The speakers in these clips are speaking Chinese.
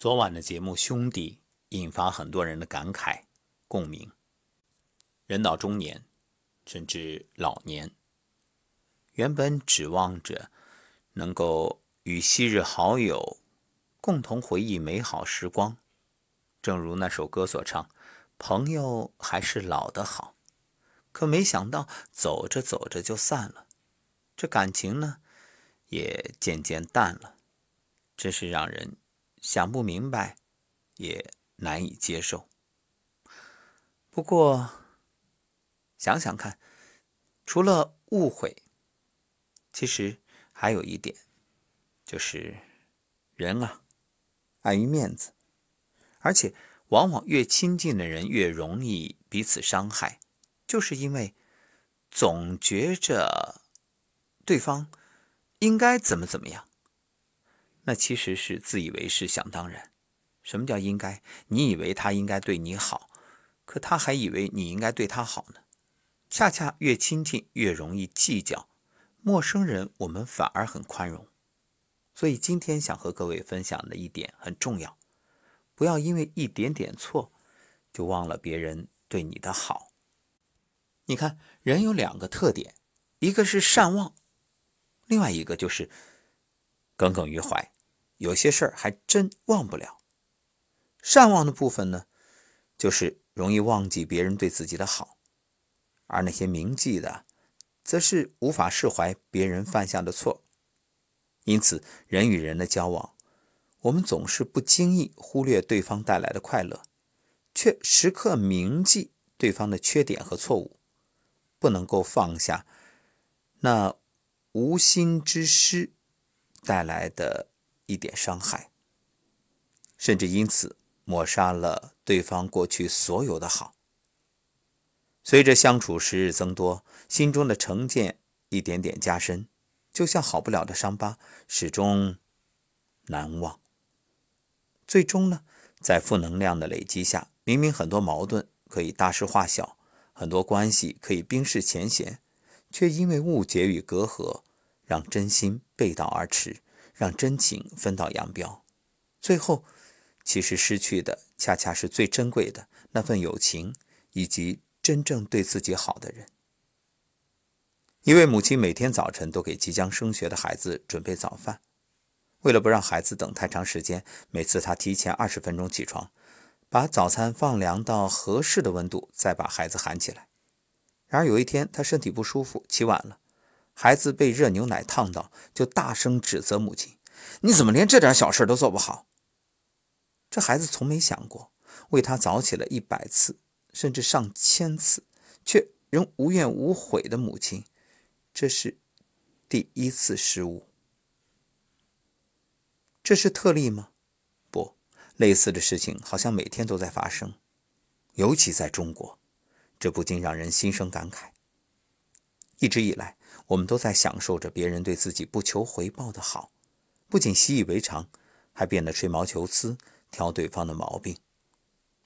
昨晚的节目《兄弟》引发很多人的感慨共鸣。人到中年，甚至老年，原本指望着能够与昔日好友共同回忆美好时光，正如那首歌所唱：“朋友还是老的好。”可没想到，走着走着就散了，这感情呢，也渐渐淡了，真是让人。想不明白，也难以接受。不过，想想看，除了误会，其实还有一点，就是人啊，碍于面子，而且往往越亲近的人越容易彼此伤害，就是因为总觉着对方应该怎么怎么样。那其实是自以为是、想当然。什么叫应该？你以为他应该对你好，可他还以为你应该对他好呢。恰恰越亲近越容易计较，陌生人我们反而很宽容。所以今天想和各位分享的一点很重要：不要因为一点点错，就忘了别人对你的好。你看，人有两个特点，一个是善忘，另外一个就是耿耿于怀。有些事儿还真忘不了。善忘的部分呢，就是容易忘记别人对自己的好；而那些铭记的，则是无法释怀别人犯下的错。因此，人与人的交往，我们总是不经意忽略对方带来的快乐，却时刻铭记对方的缺点和错误，不能够放下那无心之失带来的。一点伤害，甚至因此抹杀了对方过去所有的好。随着相处时日增多，心中的成见一点点加深，就像好不了的伤疤，始终难忘。最终呢，在负能量的累积下，明明很多矛盾可以大事化小，很多关系可以冰释前嫌，却因为误解与隔阂，让真心背道而驰。让真情分道扬镳，最后，其实失去的恰恰是最珍贵的那份友情，以及真正对自己好的人。一位母亲每天早晨都给即将升学的孩子准备早饭，为了不让孩子等太长时间，每次她提前二十分钟起床，把早餐放凉到合适的温度，再把孩子喊起来。然而有一天，她身体不舒服，起晚了。孩子被热牛奶烫到，就大声指责母亲：“你怎么连这点小事都做不好？”这孩子从没想过，为他早起了一百次，甚至上千次，却仍无怨无悔的母亲，这是第一次失误。这是特例吗？不，类似的事情好像每天都在发生，尤其在中国，这不禁让人心生感慨。一直以来，我们都在享受着别人对自己不求回报的好，不仅习以为常，还变得吹毛求疵，挑对方的毛病。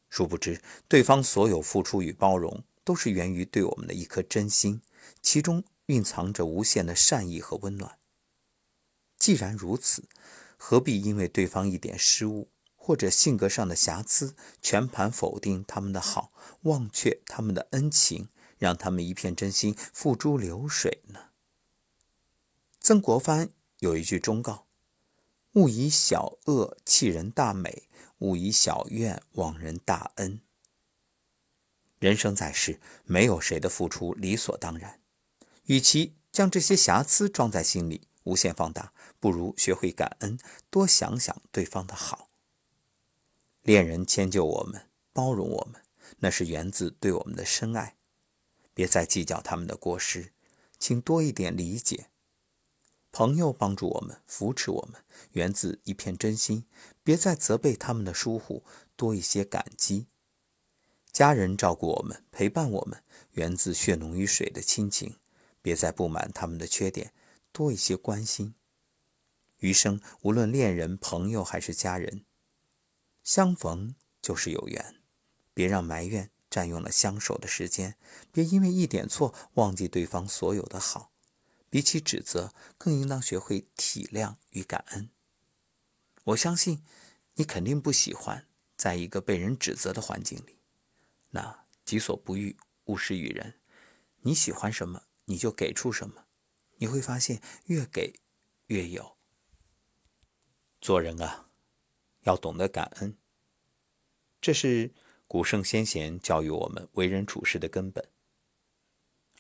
殊不知，对方所有付出与包容，都是源于对我们的一颗真心，其中蕴藏着无限的善意和温暖。既然如此，何必因为对方一点失误或者性格上的瑕疵，全盘否定他们的好，忘却他们的恩情？让他们一片真心付诸流水呢？曾国藩有一句忠告：“勿以小恶弃人大美，勿以小怨忘人大恩。”人生在世，没有谁的付出理所当然。与其将这些瑕疵装在心里无限放大，不如学会感恩，多想想对方的好。恋人迁就我们，包容我们，那是源自对我们的深爱。别再计较他们的过失，请多一点理解。朋友帮助我们、扶持我们，源自一片真心。别再责备他们的疏忽，多一些感激。家人照顾我们、陪伴我们，源自血浓于水的亲情。别再不满他们的缺点，多一些关心。余生无论恋人、朋友还是家人，相逢就是有缘。别让埋怨。占用了相守的时间，别因为一点错忘记对方所有的好。比起指责，更应当学会体谅与感恩。我相信，你肯定不喜欢在一个被人指责的环境里。那己所不欲，勿施于人。你喜欢什么，你就给出什么。你会发现，越给越有。做人啊，要懂得感恩，这是古圣先贤教育我们为人处事的根本。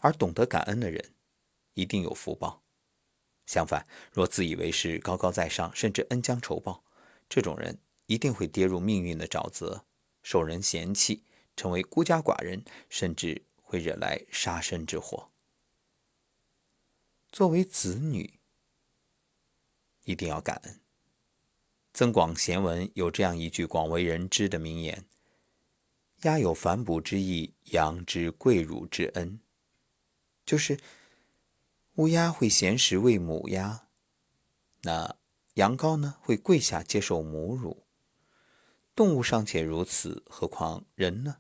而懂得感恩的人，一定有福报。相反，若自以为是、高高在上，甚至恩将仇报，这种人一定会跌入命运的沼泽，受人嫌弃，成为孤家寡人，甚至会惹来杀身之祸。作为子女，一定要感恩。《增广贤文》有这样一句广为人知的名言：“鸦有反哺之意，羊之跪乳之恩。”就是乌鸦会衔食喂母鸭，那羊羔呢会跪下接受母乳。动物尚且如此，何况人呢？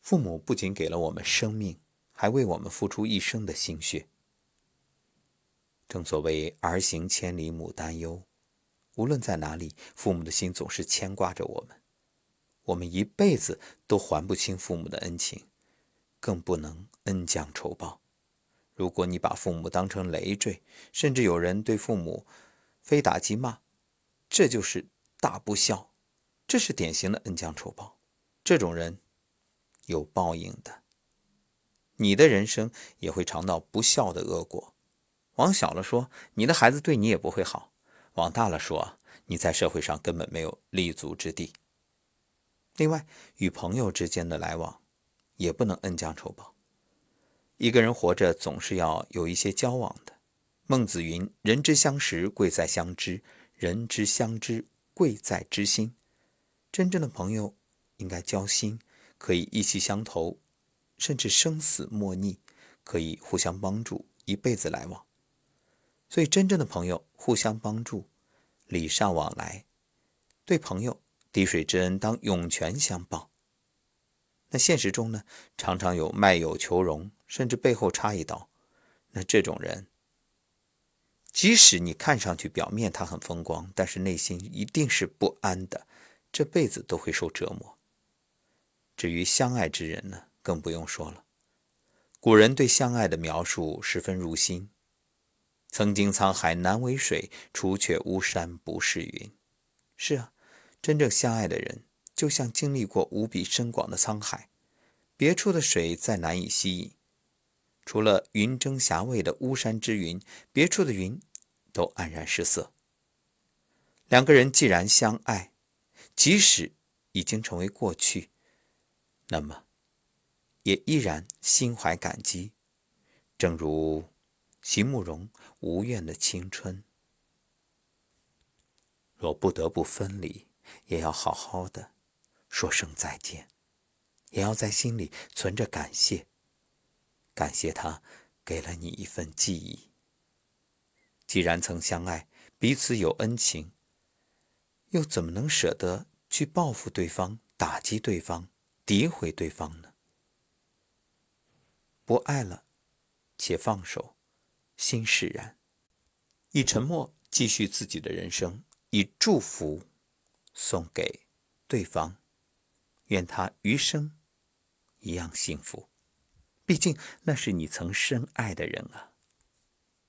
父母不仅给了我们生命，还为我们付出一生的心血。正所谓儿行千里母担忧，无论在哪里，父母的心总是牵挂着我们。我们一辈子都还不清父母的恩情。更不能恩将仇报。如果你把父母当成累赘，甚至有人对父母非打即骂，这就是大不孝，这是典型的恩将仇报。这种人有报应的，你的人生也会尝到不孝的恶果。往小了说，你的孩子对你也不会好；往大了说，你在社会上根本没有立足之地。另外，与朋友之间的来往。也不能恩将仇报。一个人活着总是要有一些交往的。孟子云：“人之相识，贵在相知；人之相知，贵在知心。”真正的朋友应该交心，可以意气相投，甚至生死莫逆，可以互相帮助，一辈子来往。所以，真正的朋友互相帮助，礼尚往来，对朋友滴水之恩当涌泉相报。那现实中呢，常常有卖友求荣，甚至背后插一刀。那这种人，即使你看上去表面他很风光，但是内心一定是不安的，这辈子都会受折磨。至于相爱之人呢，更不用说了。古人对相爱的描述十分入心：“曾经沧海难为水，除却巫山不是云。”是啊，真正相爱的人。就像经历过无比深广的沧海，别处的水再难以吸引，除了云蒸霞蔚的巫山之云，别处的云都黯然失色。两个人既然相爱，即使已经成为过去，那么也依然心怀感激，正如席慕容无怨的青春。若不得不分离，也要好好的。说声再见，也要在心里存着感谢，感谢他给了你一份记忆。既然曾相爱，彼此有恩情，又怎么能舍得去报复对方、打击对方、诋毁对方呢？不爱了，且放手，心释然，以沉默继续自己的人生，以祝福送给对方。愿他余生一样幸福，毕竟那是你曾深爱的人啊。